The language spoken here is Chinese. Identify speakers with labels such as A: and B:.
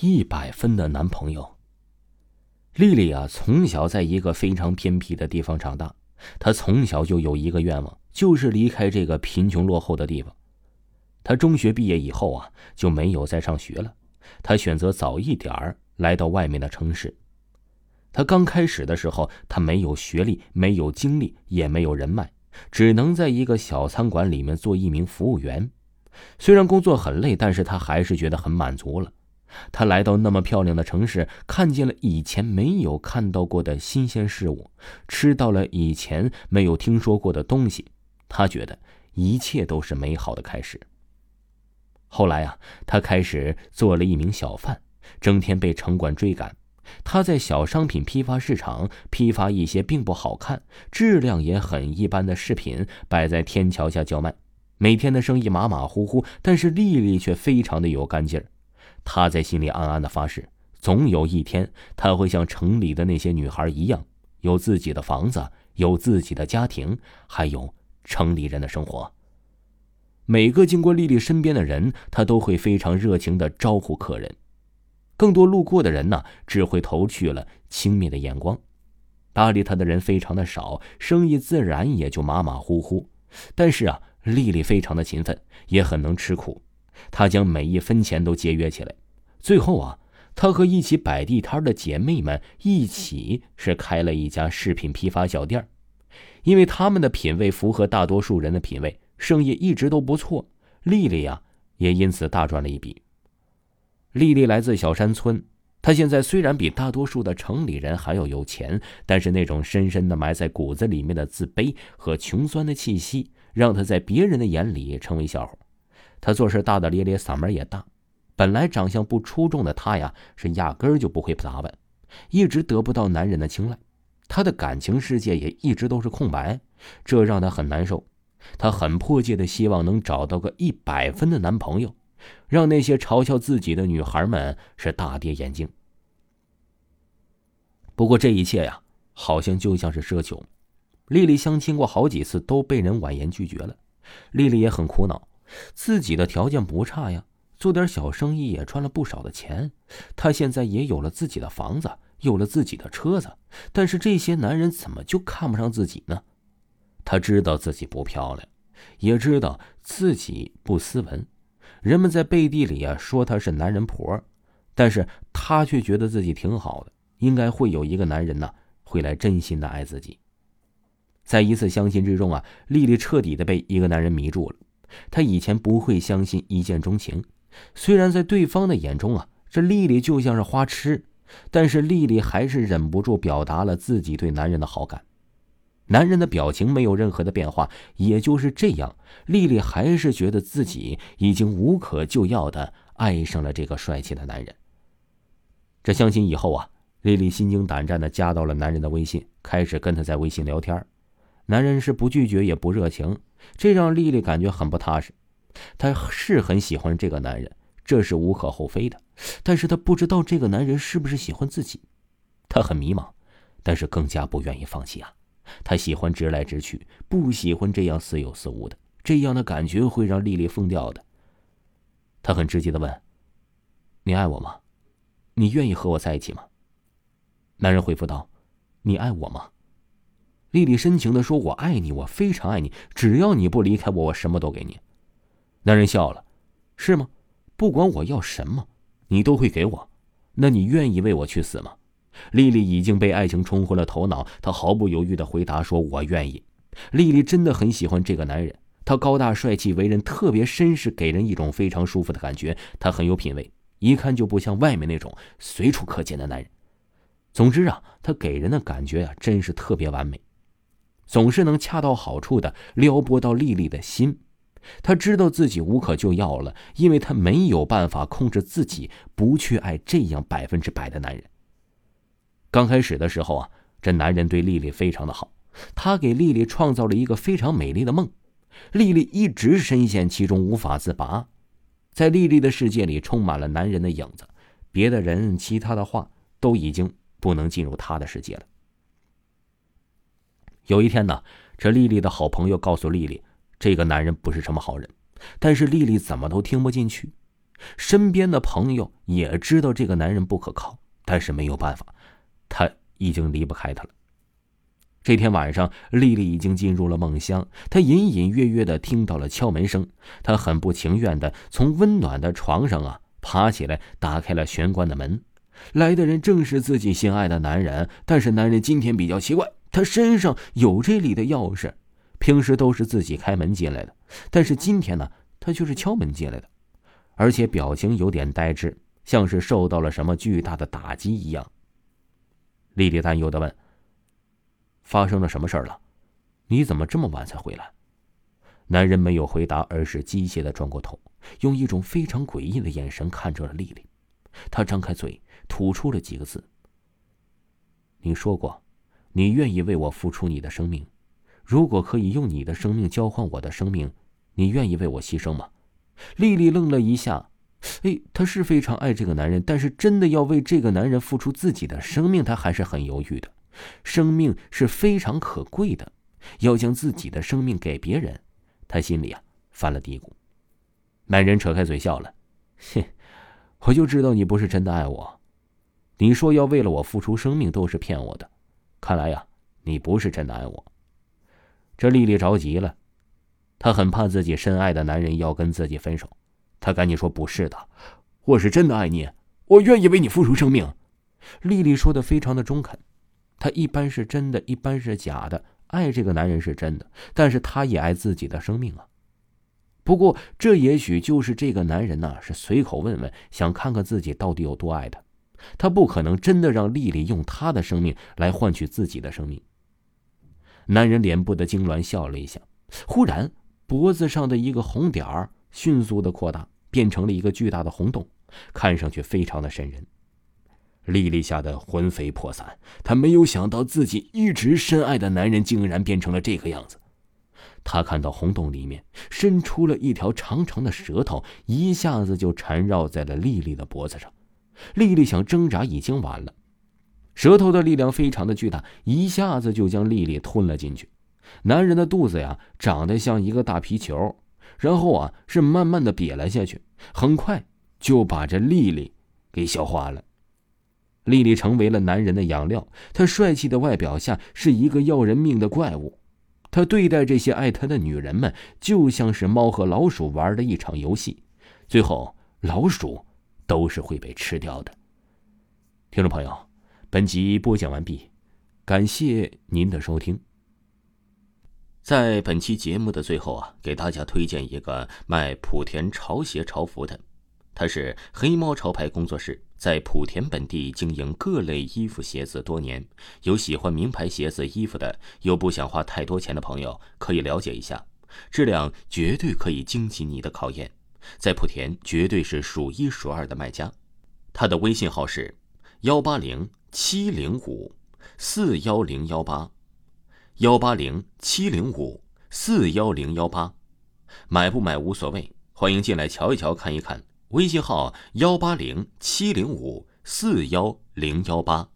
A: 一百分的男朋友。丽丽啊，从小在一个非常偏僻的地方长大，她从小就有一个愿望，就是离开这个贫穷落后的地方。她中学毕业以后啊，就没有再上学了，她选择早一点儿来到外面的城市。她刚开始的时候，她没有学历，没有经历，也没有人脉，只能在一个小餐馆里面做一名服务员。虽然工作很累，但是她还是觉得很满足了。他来到那么漂亮的城市，看见了以前没有看到过的新鲜事物，吃到了以前没有听说过的东西，他觉得一切都是美好的开始。后来啊，他开始做了一名小贩，整天被城管追赶。他在小商品批发市场批发一些并不好看、质量也很一般的饰品，摆在天桥下叫卖。每天的生意马马虎虎，但是丽丽却非常的有干劲儿。他在心里暗暗的发誓，总有一天他会像城里的那些女孩一样，有自己的房子，有自己的家庭，还有城里人的生活。每个经过丽丽身边的人，他都会非常热情的招呼客人。更多路过的人呢，只会投去了轻蔑的眼光。搭理他的人非常的少，生意自然也就马马虎虎。但是啊，丽丽非常的勤奋，也很能吃苦。他将每一分钱都节约起来，最后啊，他和一起摆地摊的姐妹们一起是开了一家饰品批发小店因为他们的品味符合大多数人的品味，生意一直都不错。丽丽呀，也因此大赚了一笔。丽丽来自小山村，她现在虽然比大多数的城里人还要有钱，但是那种深深的埋在骨子里面的自卑和穷酸的气息，让她在别人的眼里成为笑话。他做事大大咧咧，嗓门也大。本来长相不出众的他呀，是压根儿就不会打扮，一直得不到男人的青睐。他的感情世界也一直都是空白，这让他很难受。他很迫切的希望能找到个一百分的男朋友，让那些嘲笑自己的女孩们是大跌眼镜。不过这一切呀，好像就像是奢求。丽丽相亲过好几次，都被人婉言拒绝了。丽丽也很苦恼。自己的条件不差呀，做点小生意也赚了不少的钱。他现在也有了自己的房子，有了自己的车子，但是这些男人怎么就看不上自己呢？他知道自己不漂亮，也知道自己不斯文，人们在背地里啊说他是男人婆，但是他却觉得自己挺好的，应该会有一个男人呢会来真心的爱自己。在一次相亲之中啊，丽丽彻底的被一个男人迷住了。他以前不会相信一见钟情，虽然在对方的眼中啊，这丽丽就像是花痴，但是丽丽还是忍不住表达了自己对男人的好感。男人的表情没有任何的变化，也就是这样，丽丽还是觉得自己已经无可救药的爱上了这个帅气的男人。这相亲以后啊，丽丽心惊胆战的加到了男人的微信，开始跟他在微信聊天。男人是不拒绝也不热情。这让丽丽感觉很不踏实，她是很喜欢这个男人，这是无可厚非的。但是她不知道这个男人是不是喜欢自己，她很迷茫，但是更加不愿意放弃啊。她喜欢直来直去，不喜欢这样似有似无的，这样的感觉会让丽丽疯掉的。她很直接的问：“你爱我吗？你愿意和我在一起吗？”男人回复道：“你爱我吗？”丽丽深情的说：“我爱你，我非常爱你。只要你不离开我，我什么都给你。”男人笑了：“是吗？不管我要什么，你都会给我。那你愿意为我去死吗？”丽丽已经被爱情冲昏了头脑，她毫不犹豫的回答说：“我愿意。”丽丽真的很喜欢这个男人，他高大帅气，为人特别绅士，给人一种非常舒服的感觉。他很有品味，一看就不像外面那种随处可见的男人。总之啊，他给人的感觉啊，真是特别完美。总是能恰到好处的撩拨到丽丽的心，他知道自己无可救药了，因为他没有办法控制自己不去爱这样百分之百的男人。刚开始的时候啊，这男人对丽丽非常的好，他给丽丽创造了一个非常美丽的梦，丽丽一直深陷其中无法自拔，在丽丽的世界里充满了男人的影子，别的人其他的话都已经不能进入她的世界了。有一天呢，这丽丽的好朋友告诉丽丽，这个男人不是什么好人，但是丽丽怎么都听不进去。身边的朋友也知道这个男人不可靠，但是没有办法，他已经离不开他了。这天晚上，丽丽已经进入了梦乡，她隐隐约约的听到了敲门声，她很不情愿的从温暖的床上啊爬起来，打开了玄关的门。来的人正是自己心爱的男人，但是男人今天比较奇怪，他身上有这里的钥匙，平时都是自己开门进来的，但是今天呢，他却是敲门进来的。而且表情有点呆滞，像是受到了什么巨大的打击一样。丽丽担忧的问：“发生了什么事儿了？你怎么这么晚才回来？”男人没有回答，而是机械的转过头，用一种非常诡异的眼神看着了丽丽。他张开嘴，吐出了几个字：“你说过，你愿意为我付出你的生命。如果可以用你的生命交换我的生命，你愿意为我牺牲吗？”丽丽愣了一下，哎，她是非常爱这个男人，但是真的要为这个男人付出自己的生命，她还是很犹豫的。生命是非常可贵的，要将自己的生命给别人，她心里啊犯了嘀咕。男人扯开嘴笑了，哼，我就知道你不是真的爱我，你说要为了我付出生命都是骗我的，看来呀，你不是真的爱我。这丽丽着急了。她很怕自己深爱的男人要跟自己分手，她赶紧说：“不是的，我是真的爱你，我愿意为你付出生命。”丽丽说的非常的中肯，她一般是真的，一般是假的。爱这个男人是真的，但是她也爱自己的生命啊。不过这也许就是这个男人呐，是随口问问，想看看自己到底有多爱他。他不可能真的让丽丽用他的生命来换取自己的生命。男人脸部的痉挛笑了一下，忽然。脖子上的一个红点儿迅速的扩大，变成了一个巨大的红洞，看上去非常的瘆人。丽丽吓得魂飞魄散，她没有想到自己一直深爱的男人竟然变成了这个样子。她看到红洞里面伸出了一条长长的舌头，一下子就缠绕在了丽丽的脖子上。丽丽想挣扎已经晚了，舌头的力量非常的巨大，一下子就将丽丽吞了进去。男人的肚子呀，长得像一个大皮球，然后啊，是慢慢的瘪了下去，很快就把这丽丽给消化了。丽丽成为了男人的养料，她帅气的外表下是一个要人命的怪物，她对待这些爱她的女人们，就像是猫和老鼠玩的一场游戏，最后老鼠都是会被吃掉的。听众朋友，本集播讲完毕，感谢您的收听。在本期节目的最后啊，给大家推荐一个卖莆田潮鞋潮服的，他是黑猫潮牌工作室，在莆田本地经营各类衣服鞋子多年，有喜欢名牌鞋子衣服的，又不想花太多钱的朋友，可以了解一下，质量绝对可以经起你的考验，在莆田绝对是数一数二的卖家。他的微信号是幺八零七零五四幺零幺八。幺八零七零五四幺零幺八，买不买无所谓，欢迎进来瞧一瞧看一看。微信号幺八零七零五四幺零幺八。